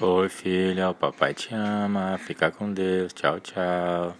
Oi, filha, o papai te ama. Fica com Deus. Tchau, tchau.